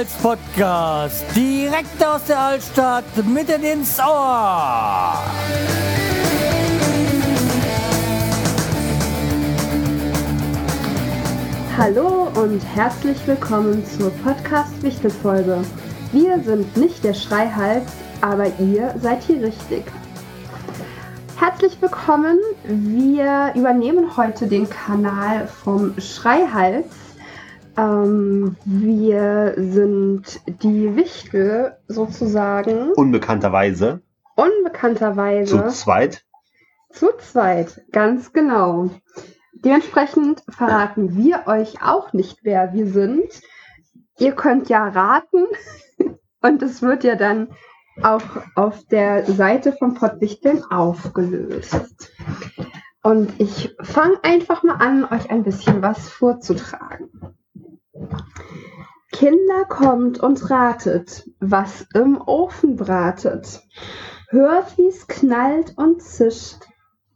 Karnevals-Podcast. Direkt aus der Altstadt, mitten ins Ohr. Hallo und herzlich willkommen zur Podcast-Wichtel-Folge. Wir sind nicht der Schreihals, aber ihr seid hier richtig. Herzlich willkommen. Wir übernehmen heute den Kanal vom Schreihals. Ähm, wir sind die Wichtel sozusagen. Unbekannterweise. Unbekannterweise. Zu zweit. Zu zweit, ganz genau. Dementsprechend verraten wir euch auch nicht, wer wir sind. Ihr könnt ja raten und es wird ja dann auch auf der Seite von Pottwichteln aufgelöst. Und ich fange einfach mal an, euch ein bisschen was vorzutragen. Kinder kommt und ratet, was im Ofen bratet. Hört, wie's knallt und zischt.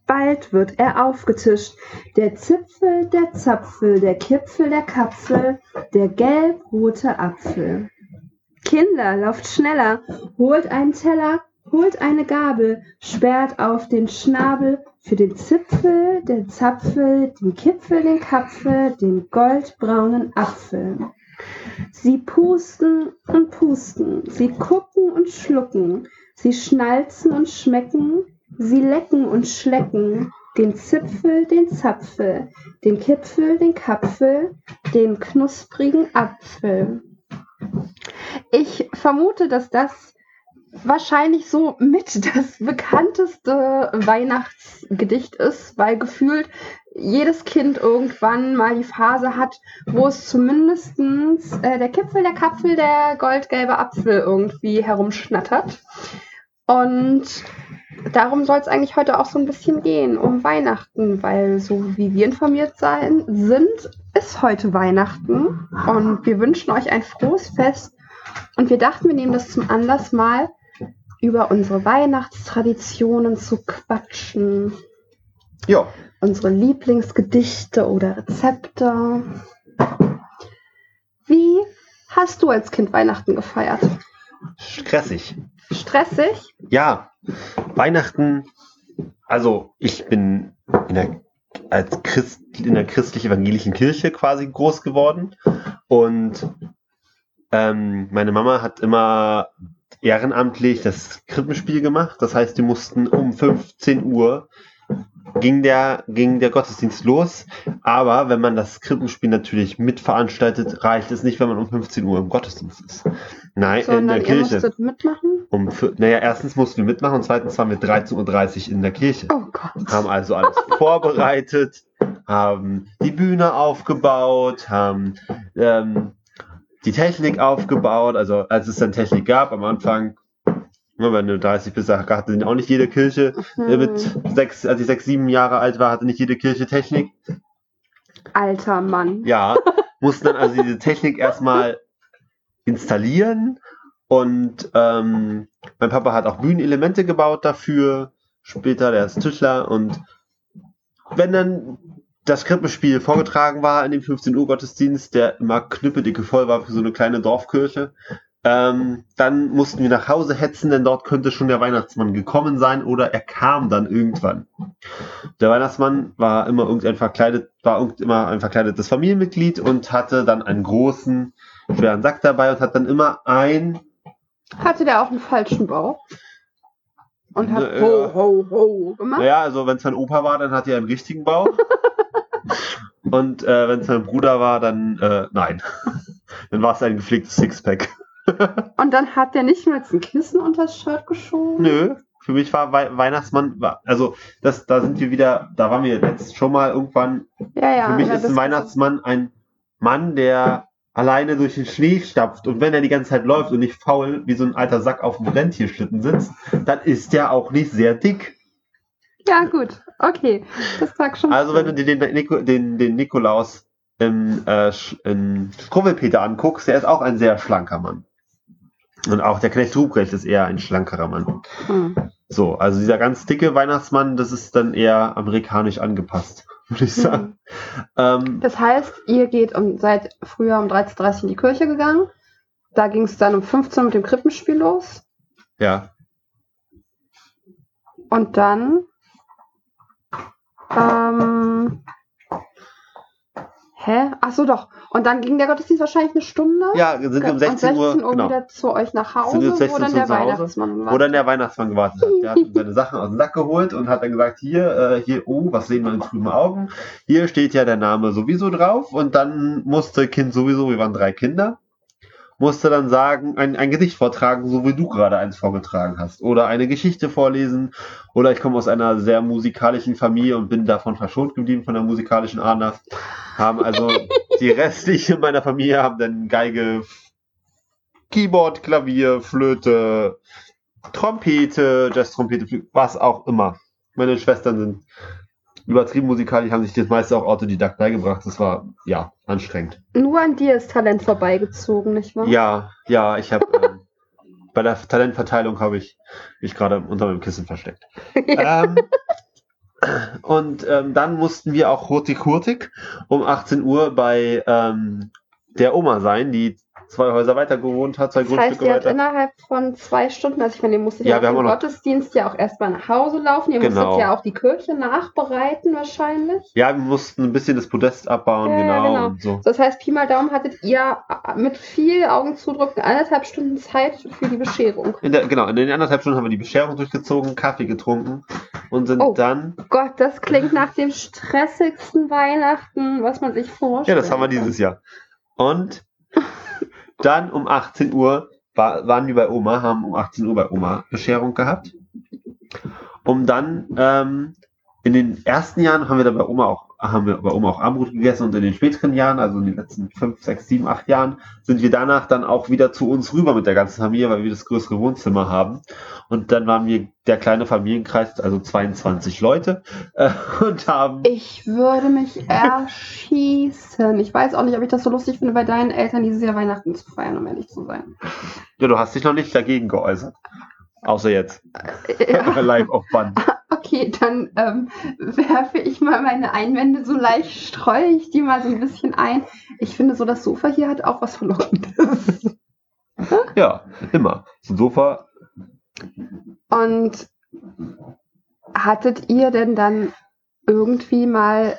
Bald wird er aufgetischt. Der Zipfel, der Zapfel, der Kipfel, der Kapfel, der gelb-rote Apfel. Kinder, lauft schneller, holt einen Teller, holt eine Gabel, sperrt auf den Schnabel für den Zipfel, den Zapfel, den Kipfel, den Kapfel, den goldbraunen Apfel. Sie pusten und pusten, sie gucken und schlucken, sie schnalzen und schmecken, sie lecken und schlecken, den Zipfel, den Zapfel, den Kipfel, den Kapfel, den knusprigen Apfel. Ich vermute, dass das wahrscheinlich so mit das bekannteste Weihnachtsgedicht ist, weil gefühlt jedes Kind irgendwann mal die Phase hat, wo es zumindest äh, der Kipfel, der Kapfel, der goldgelbe Apfel irgendwie herumschnattert. Und darum soll es eigentlich heute auch so ein bisschen gehen, um Weihnachten, weil so wie wir informiert sein, sind, ist heute Weihnachten und wir wünschen euch ein frohes Fest und wir dachten, wir nehmen das zum Anlass mal über unsere Weihnachtstraditionen zu quatschen. Ja. Unsere Lieblingsgedichte oder Rezepte. Wie hast du als Kind Weihnachten gefeiert? Stressig. Stressig? Ja. Weihnachten, also ich bin in der, als Christ, in der christlich-evangelischen Kirche quasi groß geworden und ähm, meine Mama hat immer ehrenamtlich das Krippenspiel gemacht. Das heißt, die mussten um 15 Uhr ging der, ging der Gottesdienst los. Aber wenn man das Krippenspiel natürlich mitveranstaltet, reicht es nicht, wenn man um 15 Uhr im Gottesdienst ist. Nein, Sondern in der ihr Kirche. musstet mitmachen? Um, naja, erstens mussten wir mitmachen und zweitens waren wir 13.30 Uhr in der Kirche. Oh Gott. Haben also alles vorbereitet, haben die Bühne aufgebaut, haben ähm, die Technik aufgebaut. Also als es dann Technik gab am Anfang, ne, wenn du 30 bist, hatte auch nicht jede Kirche. Äh, Mit sechs, als ich sechs, sieben Jahre alt war, hatte nicht jede Kirche Technik. Alter Mann. Ja, mussten dann also diese Technik erstmal installieren. Und ähm, mein Papa hat auch Bühnenelemente gebaut dafür. Später, der ist Tischler. Und wenn dann das Krippenspiel vorgetragen war in dem 15 Uhr Gottesdienst, der immer knüppeldicke voll war für so eine kleine Dorfkirche, ähm, dann mussten wir nach Hause hetzen, denn dort könnte schon der Weihnachtsmann gekommen sein oder er kam dann irgendwann. Der Weihnachtsmann war immer irgendein verkleidet, war immer ein verkleidetes Familienmitglied und hatte dann einen großen, schweren Sack dabei und hat dann immer ein Hatte der auch einen falschen Bauch? Und hat Äh, ho, ho, ho gemacht? Naja, also wenn es mein Opa war, dann hatte er einen richtigen Bauch. Und äh, wenn es mein Bruder war, dann äh, nein. dann war es ein gepflegtes Sixpack. Und dann hat der nicht mal jetzt ein Kissen unter das Shirt geschoben? Nö, für mich war Wei Weihnachtsmann, also das, da sind wir wieder, da waren wir letzt schon mal irgendwann. Ja, ja. für mich ja, ist ein Weihnachtsmann ein Mann, der alleine durch den Schnee stapft und wenn er die ganze Zeit läuft und nicht faul wie so ein alter Sack auf dem Rentierschlitten sitzt, dann ist der auch nicht sehr dick. Ja, gut. Okay. Das sag schon. Also wenn du dir den, Nico, den, den Nikolaus im, äh, in Struwwelpeter anguckst, der ist auch ein sehr schlanker Mann. Und auch der Knecht Ruprecht ist eher ein schlankerer Mann. Hm. So, also dieser ganz dicke Weihnachtsmann, das ist dann eher amerikanisch angepasst, würde ich sagen. Ähm, Das heißt, ihr geht um, seid früher um 13.30 Uhr in die Kirche gegangen da ging es dann um 15 Uhr mit dem Krippenspiel los. Ja. Und dann. Ähm, hä? Ach so, doch. Und dann ging der Gottesdienst wahrscheinlich eine Stunde. Ja, sind um Und 16 Uhr, genau. wieder zu euch nach Hause, Sind um 16 wo dann der? Weihnachtsmann war. Wo dann der Weihnachtsmann gewartet hat. Der hat seine Sachen aus dem Sack geholt und hat dann gesagt, hier, äh, hier, oh, was sehen wir in trüben Augen? Hier steht ja der Name sowieso drauf und dann musste Kind sowieso, wir waren drei Kinder, musste dann sagen, ein, ein Gedicht vortragen, so wie du gerade eins vorgetragen hast. Oder eine Geschichte vorlesen. Oder ich komme aus einer sehr musikalischen Familie und bin davon verschont geblieben von der musikalischen Ahnung. Haben also die restliche meiner Familie haben dann Geige, Keyboard, Klavier, Flöte, Trompete, Jazz-Trompete, was auch immer. Meine Schwestern sind übertrieben musikalisch, haben sich das meiste auch Autodidakt beigebracht. Das war, ja, anstrengend. Nur an dir ist Talent vorbeigezogen, nicht wahr? Ja, ja, ich habe ähm, bei der Talentverteilung habe ich mich gerade unter meinem Kissen versteckt. ähm, und ähm, dann mussten wir auch hurtig hurtig um 18 Uhr bei ähm, der Oma sein, die zwei Häuser weiter gewohnt hat, zwei Das heißt, Grundstücke ihr habt weiter. innerhalb von zwei Stunden, also ich meine, ihr musstet Ja, ja, noch- Gottesdienst ja auch erstmal nach Hause laufen. Ihr Genau. musstet ja auch die Kirche nachbereiten wahrscheinlich. Ja, wir mussten ein bisschen das Podest abbauen, Ja, ja, genau, genau. und so. Das heißt, Pi mal Daumen hattet ihr mit viel Augenzudrücken anderthalb Stunden Zeit für die Bescherung. In der, genau, in den anderthalb Stunden haben wir die Bescherung durchgezogen, Kaffee getrunken und sind Oh. dann, Gott, das klingt nach dem stressigsten Weihnachten, was man sich ja, vorstellt. das haben wir dieses Jahr. Und dann um 18 Uhr war, waren wir bei Oma, haben um 18 Uhr bei Oma Bescherung gehabt. Um dann ähm, in den ersten Jahren haben wir dann bei Oma auch haben wir bei Oma auch Armbrot gegessen und in den späteren Jahren, also in den letzten fünf, sechs, sieben, acht Jahren, sind wir danach dann auch wieder zu uns rüber mit der ganzen Familie, weil wir das größere Wohnzimmer haben. Und dann waren wir der kleine Familienkreis, also 22 Leute, äh, und haben Ich würde mich erschießen. Ich weiß auch nicht, ob ich das so lustig finde, bei deinen Eltern dieses Jahr Weihnachten zu feiern, um ehrlich zu sein. Ja, du hast dich noch nicht dagegen geäußert. Außer jetzt. Ja. Live auf Band. Okay, dann ähm, werfe ich mal meine Einwände so leicht, streue ich die mal so ein bisschen ein. Ich finde so, das Sofa hier hat auch was Verlockendes. Ja, immer. So ein Sofa. Und hattet ihr denn dann irgendwie mal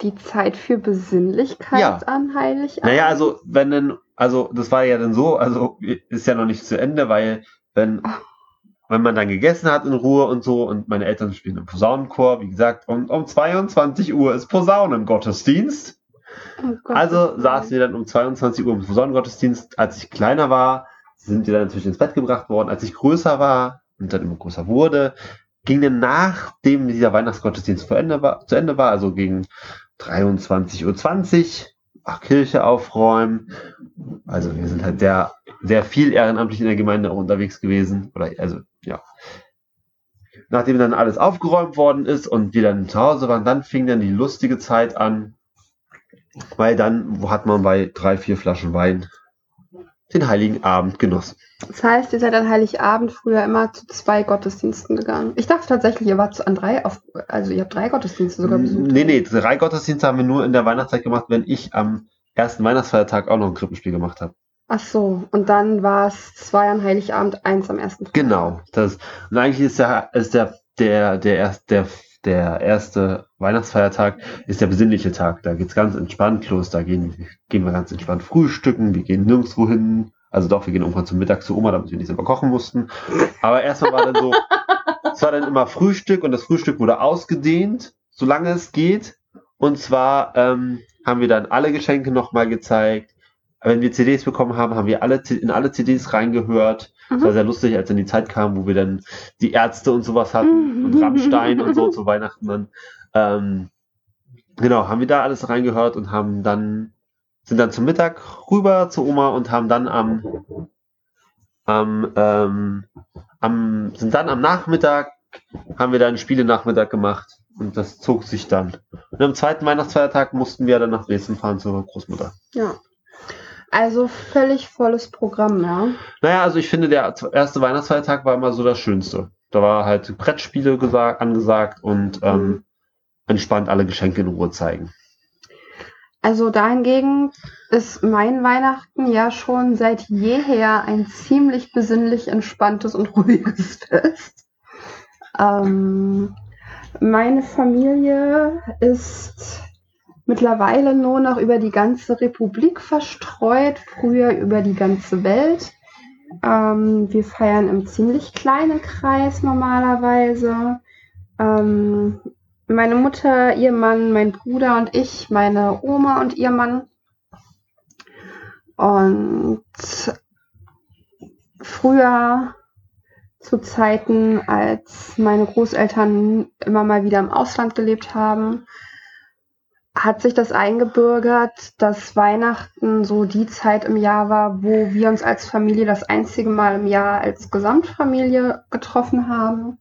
die Zeit für Besinnlichkeit Ja. an Heiligabend? Naja, also, wenn denn, also, das war ja dann so, also, ist ja noch nicht zu Ende, weil, wenn, wenn man dann gegessen hat in Ruhe und so, und meine Eltern spielen im Posaunenchor, wie gesagt, und um 22 Uhr ist Posaunengottesdienst. Oh Gott, Also saßen wir dann um 22 Uhr im Posaunengottesdienst. Als ich kleiner war, sind wir dann natürlich ins Bett gebracht worden. Als ich größer war und dann immer größer wurde, ging dann nachdem dieser Weihnachtsgottesdienst zu Ende war, zu Ende war also gegen 23.20 Uhr, Kirche aufräumen. Also wir sind halt sehr, sehr viel ehrenamtlich in der Gemeinde auch unterwegs gewesen. Oder also, ja. Nachdem dann alles aufgeräumt worden ist und wir dann zu Hause waren, dann fing dann die lustige Zeit an, weil dann hat man bei drei, vier Flaschen Wein den Heiligen Abend genossen. Das heißt, ihr seid an Heiligabend früher immer zu zwei Gottesdiensten gegangen. Ich dachte tatsächlich, ihr wart an drei, auf, also ihr habt drei Gottesdienste sogar besucht. Nee, nee, drei Gottesdienste haben wir nur in der Weihnachtszeit gemacht, wenn ich am ersten Weihnachtsfeiertag auch noch ein Krippenspiel gemacht habe. Ach so, und dann war es zwei an Heiligabend, eins am ersten. Genau. Das, und eigentlich ist der, ist der, der, der, erst, der, der erste Weihnachtsfeiertag ist der besinnliche Tag. Da geht's ganz entspannt los. Da gehen, gehen wir ganz entspannt frühstücken. Wir gehen nirgendwo hin. Also doch, wir gehen irgendwann zum Mittag zu Oma, damit wir nicht selber kochen mussten. Aber erstmal war dann so, es war dann immer Frühstück und das Frühstück wurde ausgedehnt, solange es geht. Und zwar ähm, haben wir dann alle Geschenke nochmal gezeigt. Wenn wir CDs bekommen haben, haben wir alle in alle CDs reingehört. Es war Mhm. sehr lustig, als dann die Zeit kam, wo wir dann die Ärzte und sowas hatten und Rammstein und so zu Weihnachten dann. Ähm, genau, haben wir da alles reingehört und haben dann, sind dann zum Mittag rüber zu Oma und haben dann am, am, ähm, am, sind dann am Nachmittag, haben wir dann Spielenachmittag gemacht und das zog sich dann. Und am zweiten Weihnachtsfeiertag mussten wir dann nach Dresden fahren zur Großmutter. Ja. Also völlig volles Programm, ja. Naja, also ich finde, der erste Weihnachtsfeiertag war immer so das Schönste. Da war halt Brettspiele gesagt, angesagt und ähm, entspannt alle Geschenke in Ruhe zeigen. Also dahingegen ist mein Weihnachten ja schon seit jeher ein ziemlich besinnlich entspanntes und ruhiges Fest. Ähm, meine Familie ist mittlerweile nur noch über die ganze Republik verstreut, früher über die ganze Welt. Ähm, wir feiern im ziemlich kleinen Kreis normalerweise. Ähm, meine Mutter, ihr Mann, mein Bruder und ich, meine Oma und ihr Mann. Und früher zu Zeiten, als meine Großeltern immer mal wieder im Ausland gelebt haben, hat sich das eingebürgert, dass Weihnachten so die Zeit im Jahr war, wo wir uns als Familie das einzige Mal im Jahr als Gesamtfamilie getroffen haben.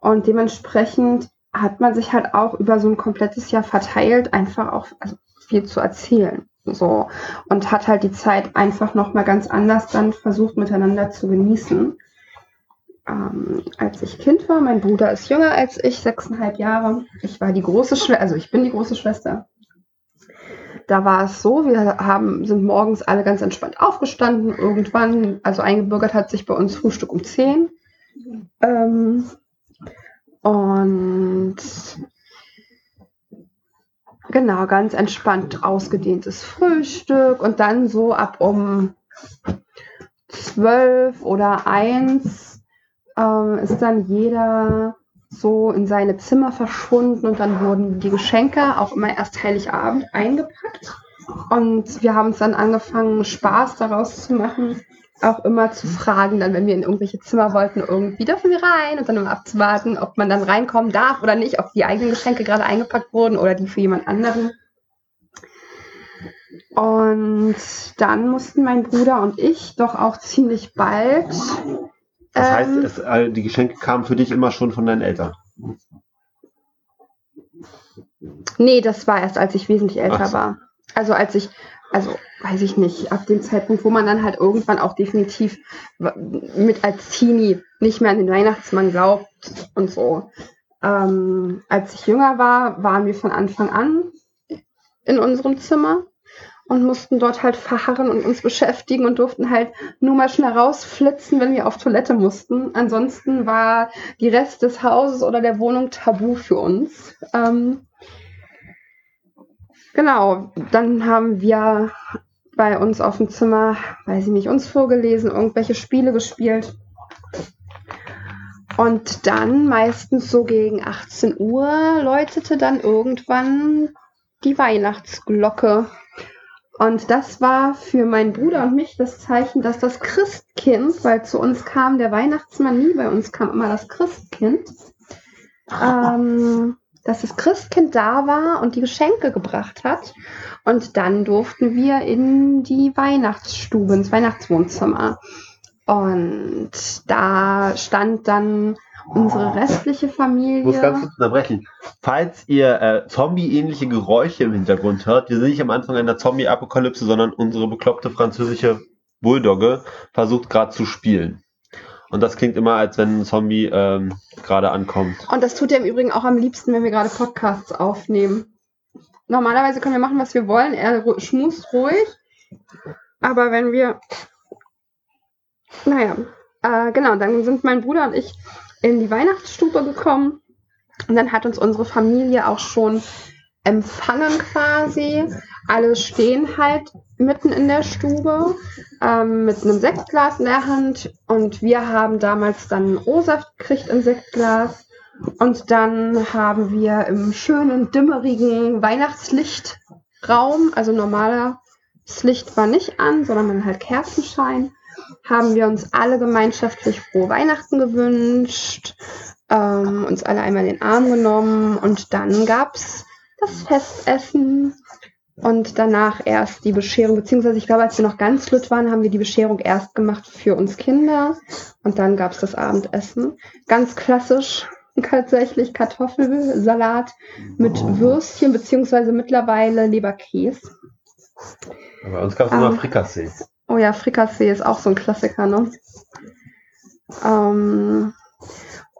Und dementsprechend hat man sich halt auch über so ein komplettes Jahr verteilt, einfach auch also viel zu erzählen. So. Und hat halt die Zeit einfach nochmal ganz anders dann versucht, miteinander zu genießen. Ähm, als ich Kind war, mein Bruder ist jünger als ich, sechseinhalb Jahre. Ich war die große Schwester, also ich bin die große Schwester. Da war es so, wir haben, sind morgens alle ganz entspannt aufgestanden. Irgendwann, also eingebürgert hat sich bei uns Frühstück um zehn. Ähm, und genau, ganz entspannt ausgedehntes Frühstück und dann so ab um zwölf oder eins ähm, ist dann jeder so in seine Zimmer verschwunden und dann wurden die Geschenke auch immer erst Heiligabend eingepackt. Und wir haben es dann angefangen, Spaß daraus zu machen, auch immer zu fragen, dann, wenn wir in irgendwelche Zimmer wollten, irgendwie dürfen wir rein und dann immer abzuwarten, ob man dann reinkommen darf oder nicht, ob die eigenen Geschenke gerade eingepackt wurden oder die für jemand anderen. Und dann mussten mein Bruder und ich doch auch ziemlich bald. Das heißt, ähm, es, äh, die Geschenke kamen für dich immer schon von deinen Eltern. Nee, das war erst, als ich wesentlich älter so. war. Also als ich, also weiß ich nicht, ab dem Zeitpunkt, wo man dann halt irgendwann auch definitiv mit als Teenie nicht mehr an den Weihnachtsmann glaubt und so. Ähm, als ich jünger war, waren wir von Anfang an in unserem Zimmer und mussten dort halt verharren und uns beschäftigen und durften halt nur mal schnell rausflitzen, wenn wir auf Toilette mussten. Ansonsten war die Rest des Hauses oder der Wohnung tabu für uns. Ähm, Genau, dann haben wir bei uns auf dem Zimmer, weiß ich nicht, uns vorgelesen, irgendwelche Spiele gespielt. Und dann, meistens so gegen 18 Uhr, läutete dann irgendwann die Weihnachtsglocke. Und das war für meinen Bruder und mich das Zeichen, dass das Christkind, weil zu uns kam der Weihnachtsmann nie, bei uns kam immer das Christkind, ähm, dass das Christkind da war und die Geschenke gebracht hat. Und dann durften wir in die Weihnachtsstube, ins Weihnachtswohnzimmer. Und da stand dann unsere restliche Ich muss ganz Familie. kurz unterbrechen. Falls ihr äh, Zombie-ähnliche Geräusche im Hintergrund hört, wir sind nicht am Anfang einer Zombie-Apokalypse, sondern unsere bekloppte französische Bulldogge versucht gerade zu spielen. Und das klingt immer, als wenn ein Zombie ähm, gerade ankommt. Und das tut er im Übrigen auch am liebsten, wenn wir gerade Podcasts aufnehmen. Normalerweise können wir machen, was wir wollen. Er schmust ruhig. Aber wenn wir. Naja, äh, genau, dann sind mein Bruder und ich in die Weihnachtsstube gekommen. Und dann hat uns unsere Familie auch schon empfangen quasi. Alle stehen halt mitten in der Stube ähm, mit einem Sektglas in der Hand. Und wir haben damals dann O-Saft gekriegt im Sektglas. Und dann haben wir im schönen, dimmerigen Weihnachtslichtraum, also normaler das Licht war nicht an, sondern man halt Kerzenschein, haben wir uns alle gemeinschaftlich frohe Weihnachten gewünscht, ähm, uns alle einmal in den Arm genommen und dann gab's das Festessen und danach erst die Bescherung, beziehungsweise ich glaube, als wir noch ganz lütt waren, haben wir die Bescherung erst gemacht für uns Kinder und dann gab's das Abendessen. Ganz klassisch tatsächlich Kartoffelsalat mit Würstchen, beziehungsweise mittlerweile Leberkäse. Bei uns gab es immer Ähm, Frikassee. Oh ja, Frikassee ist auch so ein Klassiker, ne? Ähm,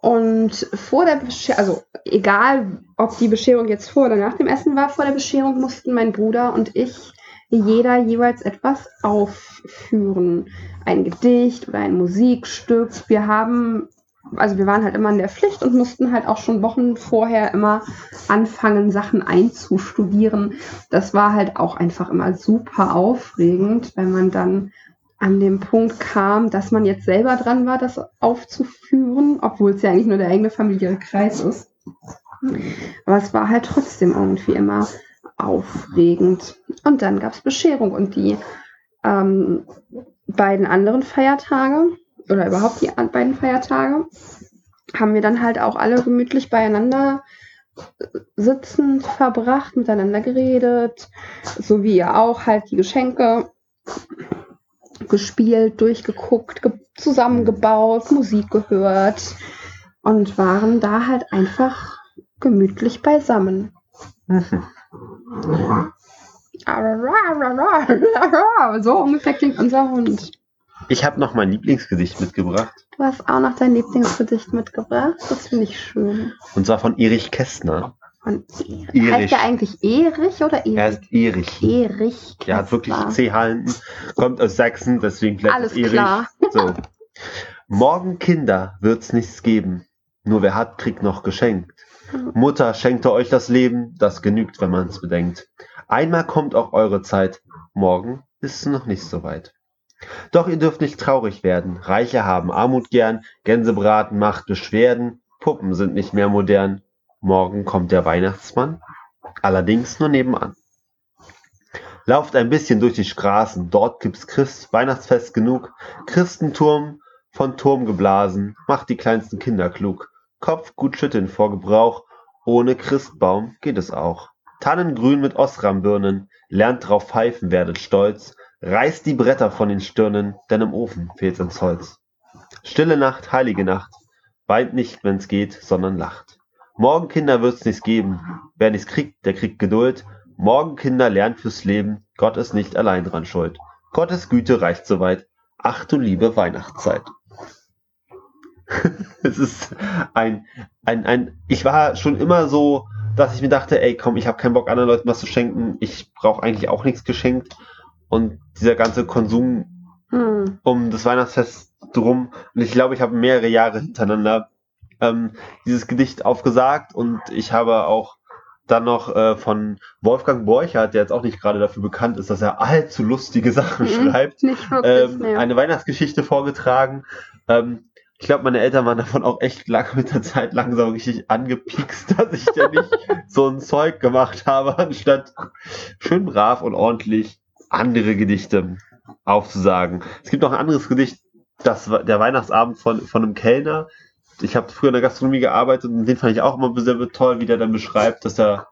Und vor der Bescherung, also egal, ob die Bescherung jetzt vor oder nach dem Essen war, vor der Bescherung mussten mein Bruder und ich jeder jeweils etwas aufführen. Ein Gedicht oder ein Musikstück. Wir haben, also wir waren halt immer in der Pflicht und mussten halt auch schon Wochen vorher immer anfangen, Sachen einzustudieren. Das war halt auch einfach immer super aufregend, wenn man dann an dem Punkt kam, dass man jetzt selber dran war, das aufzuführen, obwohl es ja eigentlich nur der eigene familiäre Kreis ist. Aber es war halt trotzdem irgendwie immer aufregend. Und dann gab es Bescherung und die ähm, beiden anderen Feiertage oder überhaupt die beiden Feiertage haben wir dann halt auch alle gemütlich beieinander sitzend verbracht, miteinander geredet, so wie ihr auch halt die Geschenke gespielt, durchgeguckt, ge zusammengebaut, Musik gehört und waren da halt einfach gemütlich beisammen. Mhm. So ungefähr klingt unser Hund. Ich habe noch mein Lieblingsgedicht mitgebracht. Du hast auch noch dein Lieblingsgedicht mitgebracht. Das finde ich schön. Und zwar von Erich Kästner. Von Erich. Heißt der eigentlich Erich oder Erich? Er ist Erich. Erich. Er hat wirklich CH hinten. Kommt aus Sachsen, deswegen vielleicht Alles Erich. Klar. So. Morgen Kinder wird's nichts geben. Nur wer hat, kriegt noch geschenkt. Mutter schenkte euch das Leben, das genügt, wenn man's bedenkt. Einmal kommt auch eure Zeit, morgen ist es noch nicht so weit. Doch ihr dürft nicht traurig werden, Reiche haben Armut gern, Gänsebraten macht Beschwerden, Puppen sind nicht mehr modern. Morgen kommt der Weihnachtsmann, allerdings nur nebenan. Lauft ein bisschen durch die Straßen, dort gibt's Christ, Weihnachtsfest genug, Christenturm von Turm geblasen, macht die kleinsten Kinder klug. Kopf gut schütteln vor Gebrauch, ohne Christbaum geht es auch. Tannengrün mit Osrambirnen, lernt drauf pfeifen, werdet stolz, reißt die Bretter von den Stirnen, denn im Ofen fehlt's ans Holz. Stille Nacht, heilige Nacht, weint nicht, wenn's geht, sondern lacht. Morgen, Kinder, wird's nichts geben. Wer nichts kriegt, der kriegt Geduld. Morgen, Kinder, lernt fürs Leben. Gott ist nicht allein dran schuld. Gottes Güte reicht so weit. Ach du liebe Weihnachtszeit. es ist ein, ein, ein, ich war schon immer so, dass ich mir dachte, ey, komm, ich habe keinen Bock, anderen Leuten was zu schenken. Ich brauche eigentlich auch nichts geschenkt. Und dieser ganze Konsum hm. um das Weihnachtsfest drum. Und ich glaube, ich habe mehrere Jahre hintereinander ähm, dieses Gedicht aufgesagt und ich habe auch dann noch äh, von Wolfgang Borchardt, der jetzt auch nicht gerade dafür bekannt ist, dass er allzu lustige Sachen mhm, schreibt, ähm, eine Weihnachtsgeschichte vorgetragen. Ähm, ich glaube, meine Eltern waren davon auch echt lange mit der Zeit langsam richtig angepiekst, dass ich ja nicht so ein Zeug gemacht habe, anstatt schön brav und ordentlich andere Gedichte aufzusagen. Es gibt noch ein anderes Gedicht, das der Weihnachtsabend von, von einem Kellner. Ich habe früher in der Gastronomie gearbeitet und den fand ich auch immer sehr toll, wie der dann beschreibt, dass er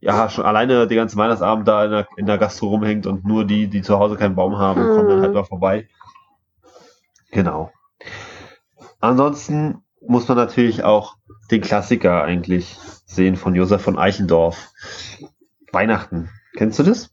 ja schon alleine den ganzen Weihnachtsabend da in der, in der Gastro rumhängt und nur die, die zu Hause keinen Baum haben, kommen dann halt mal vorbei. Genau. Ansonsten muss man natürlich auch den Klassiker eigentlich sehen von Josef von Eichendorff. Weihnachten. Kennst du das?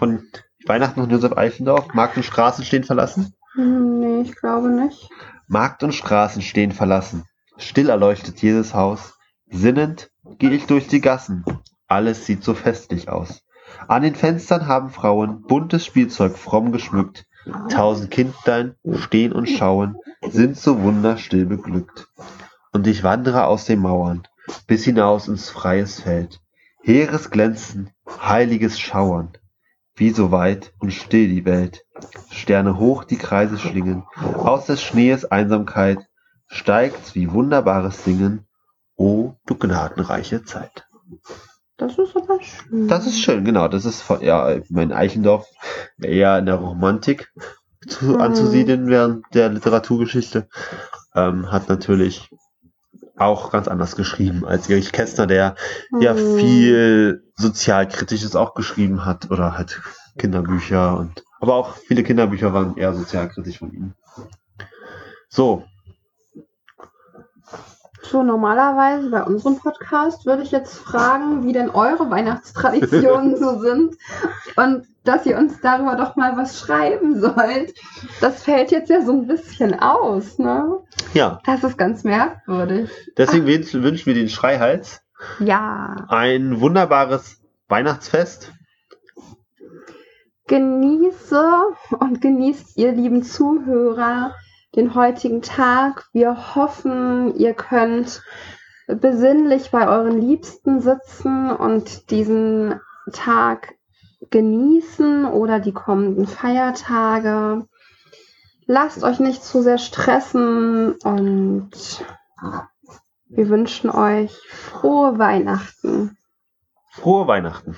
Von Weihnachten von Josef Eichendorff? Markt und Straßen stehen verlassen? Nee, ich glaube nicht. Markt und Straßen stehen verlassen. Still erleuchtet jedes Haus. Sinnend gehe ich durch die Gassen. Alles sieht so festlich aus. An den Fenstern haben Frauen buntes Spielzeug fromm geschmückt. Tausend Kindlein stehen und schauen, sind so wunderstill beglückt. Und ich wandere aus den Mauern bis hinaus ins freies Feld. Heeres Glänzen, heiliges Schauern, wie so weit und still die Welt. Sterne hoch die Kreise schlingen, aus des Schnees Einsamkeit steigt's wie wunderbares Singen. O du gnadenreiche Zeit. Das ist aber schön. Das ist schön, genau. Das ist von, ja, mein Eichendorf eher in der Romantik zu, mhm. anzusiedeln während der Literaturgeschichte. Ähm, hat natürlich auch ganz anders geschrieben als Erich Kästner, der mhm. ja viel sozialkritisches auch geschrieben hat oder halt Kinderbücher und aber auch viele Kinderbücher waren eher sozialkritisch von ihm. So. So normalerweise bei unserem Podcast würde ich jetzt fragen, wie denn eure Weihnachtstraditionen so sind und dass ihr uns darüber doch mal was schreiben sollt. Das fällt jetzt ja so ein bisschen aus, ne? Ja, Das ist ganz merkwürdig. deswegen wünsch- wünschen wir den Schreihals Ja, ein wunderbares Weihnachtsfest. genieße und genießt ihr lieben Zuhörer den heutigen Tag. Wir hoffen, ihr könnt besinnlich bei euren Liebsten sitzen und diesen Tag genießen oder die kommenden Feiertage. Lasst euch nicht zu sehr stressen und wir wünschen euch frohe Weihnachten. Frohe Weihnachten.